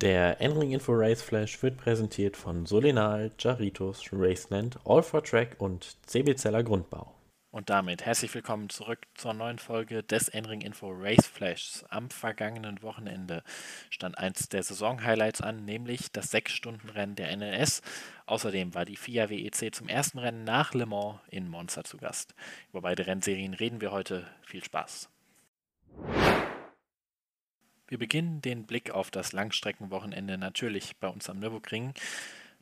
Der N-Ring Info Race Flash wird präsentiert von Solinal, Jaritos, Raceland, All for Track und CB Zeller Grundbau. Und damit herzlich willkommen zurück zur neuen Folge des N-Ring Info Race Flashs. Am vergangenen Wochenende stand eins der Saison-Highlights an, nämlich das 6-Stunden-Rennen der NLS. Außerdem war die FIA WEC zum ersten Rennen nach Le Mans in Monza zu Gast. Über beide Rennserien reden wir heute. Viel Spaß! Wir beginnen den Blick auf das Langstreckenwochenende natürlich bei uns am Nürburgring.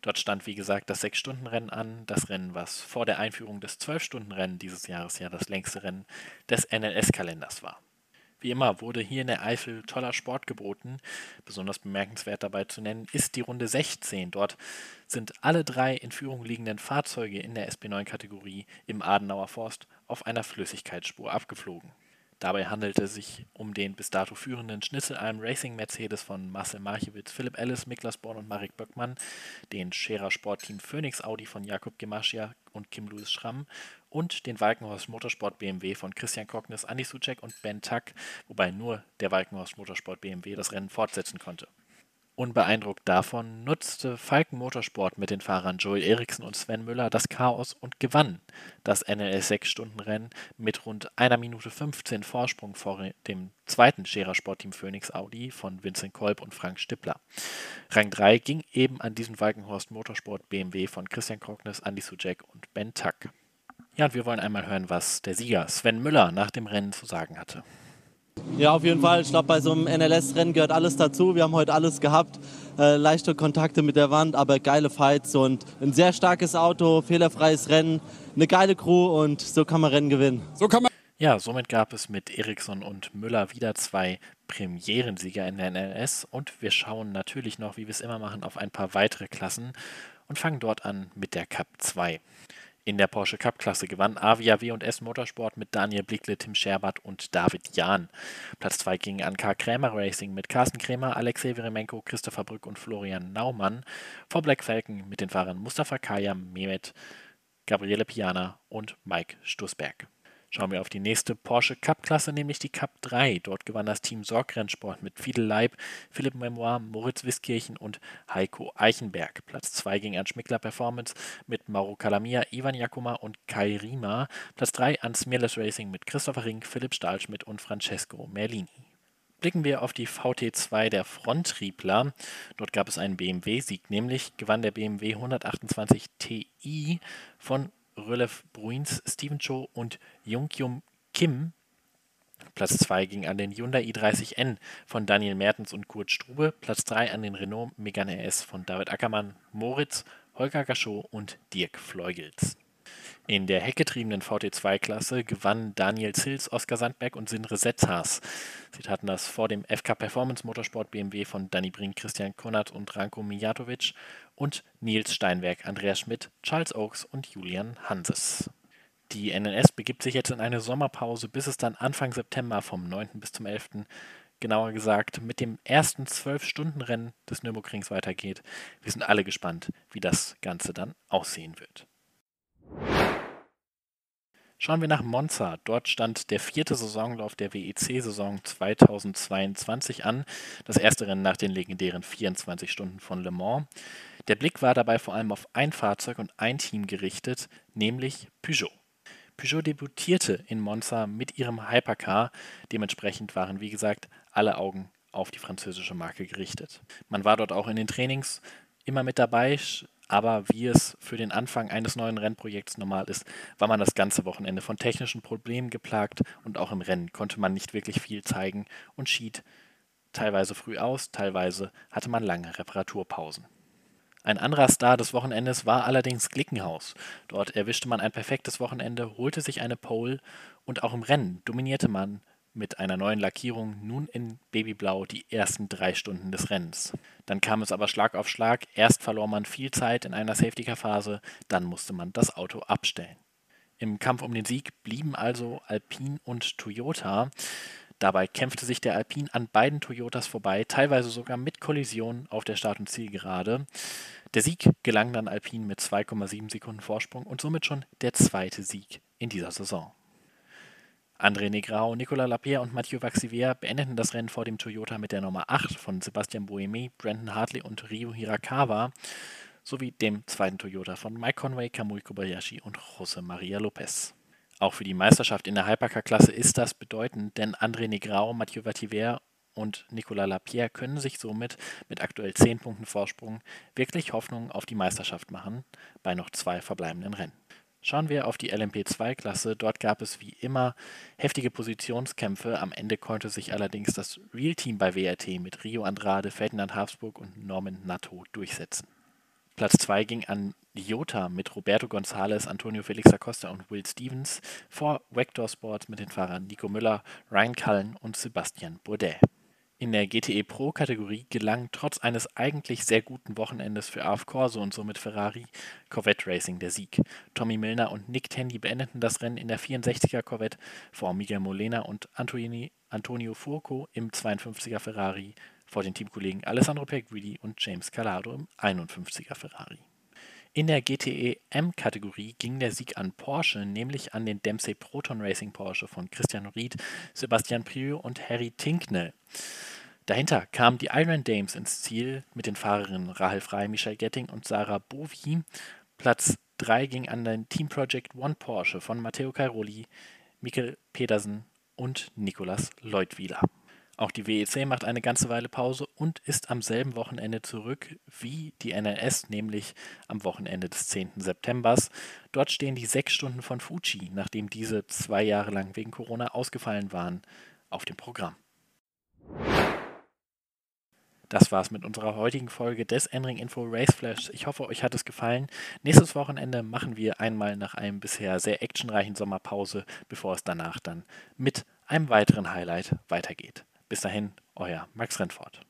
Dort stand, wie gesagt, das 6-Stunden-Rennen an. Das Rennen, was vor der Einführung des 12-Stunden-Rennen dieses Jahres ja das längste Rennen des NLS-Kalenders war. Wie immer wurde hier in der Eifel toller Sport geboten. Besonders bemerkenswert dabei zu nennen ist die Runde 16. Dort sind alle drei in Führung liegenden Fahrzeuge in der SB9-Kategorie im Adenauer Forst auf einer Flüssigkeitsspur abgeflogen. Dabei handelte es sich um den bis dato führenden Schnitzelalm Racing Mercedes von Marcel Marchewitz, Philipp Ellis, Miklas Born und Marek Böckmann, den Scherer Sportteam Phoenix Audi von Jakob Gemaschia und Kim Louis Schramm und den Walkenhorst Motorsport BMW von Christian Kognis, Andi Sucek und Ben Tuck, wobei nur der Walkenhorst Motorsport BMW das Rennen fortsetzen konnte. Unbeeindruckt davon nutzte Falken Motorsport mit den Fahrern Joel Eriksen und Sven Müller das Chaos und gewann das NLS 6-Stunden-Rennen mit rund einer Minute 15 Vorsprung vor dem zweiten Scherer Sportteam Phoenix Audi von Vincent Kolb und Frank Stippler. Rang 3 ging eben an diesen Falkenhorst Motorsport BMW von Christian Krognes, Andy Sujek und Ben Tuck. Ja, und wir wollen einmal hören, was der Sieger Sven Müller nach dem Rennen zu sagen hatte. Ja, auf jeden Fall. Ich glaube, bei so einem NLS-Rennen gehört alles dazu. Wir haben heute alles gehabt. Äh, leichte Kontakte mit der Wand, aber geile Fights und ein sehr starkes Auto, fehlerfreies Rennen, eine geile Crew und so kann man Rennen gewinnen. So kann man ja, somit gab es mit Eriksson und Müller wieder zwei Premierensieger in der NLS und wir schauen natürlich noch, wie wir es immer machen, auf ein paar weitere Klassen und fangen dort an mit der Cup 2. In der Porsche Cup-Klasse gewann Avia W&S Motorsport mit Daniel Blickle, Tim Scherbert und David Jahn. Platz 2 ging an K. Krämer Racing mit Carsten Krämer, Alexei Veremenko, Christopher Brück und Florian Naumann. Vor Black Falcon mit den Fahrern Mustafa Kaya, Mehmet, Gabriele Piana und Mike Stussberg. Schauen wir auf die nächste Porsche Cup-Klasse, nämlich die Cup 3. Dort gewann das Team Sorgrennsport mit Fiedel Leib, Philipp Memoir, Moritz Wiskirchen und Heiko Eichenberg. Platz 2 ging an Schmickler Performance mit Mauro Calamia, Ivan Jakuma und Kai Riemer. Platz 3 an Smirless Racing mit Christopher Rink, Philipp Stahlschmidt und Francesco Merlini. Blicken wir auf die VT2 der Fronttriebler. Dort gab es einen BMW-Sieg, nämlich gewann der BMW 128 Ti von Rölev Bruins, Steven Cho und Jungkyum Kim. Platz 2 ging an den Hyundai i30N von Daniel Mertens und Kurt Strube. Platz 3 an den Renault Megane S von David Ackermann, Moritz, Holger Gachot und Dirk Fleugels. In der heckgetriebenen VT2-Klasse gewannen Daniel Zils, Oskar Sandberg und Sindre Setzhaas. Sie taten das vor dem FK Performance Motorsport BMW von Danny Brink, Christian Konrad und Ranko Mijatovic und Nils Steinberg, Andreas Schmidt, Charles Oaks und Julian Hanses. Die NNS begibt sich jetzt in eine Sommerpause, bis es dann Anfang September vom 9. bis zum 11. genauer gesagt mit dem ersten 12-Stunden-Rennen des Nürburgrings weitergeht. Wir sind alle gespannt, wie das Ganze dann aussehen wird. Schauen wir nach Monza. Dort stand der vierte Saisonlauf der WEC-Saison 2022 an. Das erste Rennen nach den legendären 24 Stunden von Le Mans. Der Blick war dabei vor allem auf ein Fahrzeug und ein Team gerichtet, nämlich Peugeot. Peugeot debütierte in Monza mit ihrem Hypercar. Dementsprechend waren, wie gesagt, alle Augen auf die französische Marke gerichtet. Man war dort auch in den Trainings immer mit dabei, aber wie es für den Anfang eines neuen Rennprojekts normal ist, war man das ganze Wochenende von technischen Problemen geplagt und auch im Rennen konnte man nicht wirklich viel zeigen und schied teilweise früh aus, teilweise hatte man lange Reparaturpausen. Ein anderer Star des Wochenendes war allerdings Glickenhaus. Dort erwischte man ein perfektes Wochenende, holte sich eine Pole und auch im Rennen dominierte man mit einer neuen Lackierung nun in Babyblau die ersten drei Stunden des Rennens. Dann kam es aber Schlag auf Schlag. Erst verlor man viel Zeit in einer Safety-Car-Phase, dann musste man das Auto abstellen. Im Kampf um den Sieg blieben also Alpine und Toyota. Dabei kämpfte sich der Alpine an beiden Toyotas vorbei, teilweise sogar mit Kollision auf der Start- und Zielgerade. Der Sieg gelang dann Alpine mit 2,7 Sekunden Vorsprung und somit schon der zweite Sieg in dieser Saison. André Negrao, Nicolas Lapierre und Mathieu Vaxivier beendeten das Rennen vor dem Toyota mit der Nummer 8 von Sebastian Buemi, Brandon Hartley und Ryo Hirakawa sowie dem zweiten Toyota von Mike Conway, Kamui Kobayashi und José María López. Auch für die Meisterschaft in der Hypercar-Klasse ist das bedeutend, denn André Negrao, Mathieu Vativer und Nicolas Lapierre können sich somit mit aktuell 10 Punkten Vorsprung wirklich Hoffnung auf die Meisterschaft machen bei noch zwei verbleibenden Rennen. Schauen wir auf die LMP2-Klasse. Dort gab es wie immer heftige Positionskämpfe. Am Ende konnte sich allerdings das Real-Team bei WRT mit Rio Andrade, Ferdinand Habsburg und Norman Natto durchsetzen. Platz 2 ging an Jota mit Roberto González, Antonio Felix Acosta und Will Stevens vor Vector Sports mit den Fahrern Nico Müller, Ryan Cullen und Sebastian Bourdais. In der GTE Pro-Kategorie gelang trotz eines eigentlich sehr guten Wochenendes für AF Corso und somit Ferrari Corvette Racing der Sieg. Tommy Milner und Nick Tandy beendeten das Rennen in der 64er Corvette vor Miguel Molena und Antonio, Antonio Furco im 52er Ferrari vor den Teamkollegen Alessandro Pegridi und James Calado im 51er Ferrari. In der GTE M-Kategorie ging der Sieg an Porsche, nämlich an den Dempsey Proton Racing Porsche von Christian Ried, Sebastian Prieu und Harry Tinknell. Dahinter kamen die Iron Dames ins Ziel mit den Fahrerinnen Rahel Frey, Michelle Getting und Sarah Bovi. Platz 3 ging an den Team Project One Porsche von Matteo Cairoli, Mikkel Pedersen und Nicolas Leutwiler. Auch die WEC macht eine ganze Weile Pause und ist am selben Wochenende zurück wie die NLS, nämlich am Wochenende des 10. September. Dort stehen die sechs Stunden von Fuji, nachdem diese zwei Jahre lang wegen Corona ausgefallen waren, auf dem Programm. Das war's mit unserer heutigen Folge des Enring Info Race Flash. Ich hoffe, euch hat es gefallen. Nächstes Wochenende machen wir einmal nach einem bisher sehr actionreichen Sommerpause, bevor es danach dann mit einem weiteren Highlight weitergeht. Bis dahin, euer Max Rentfort.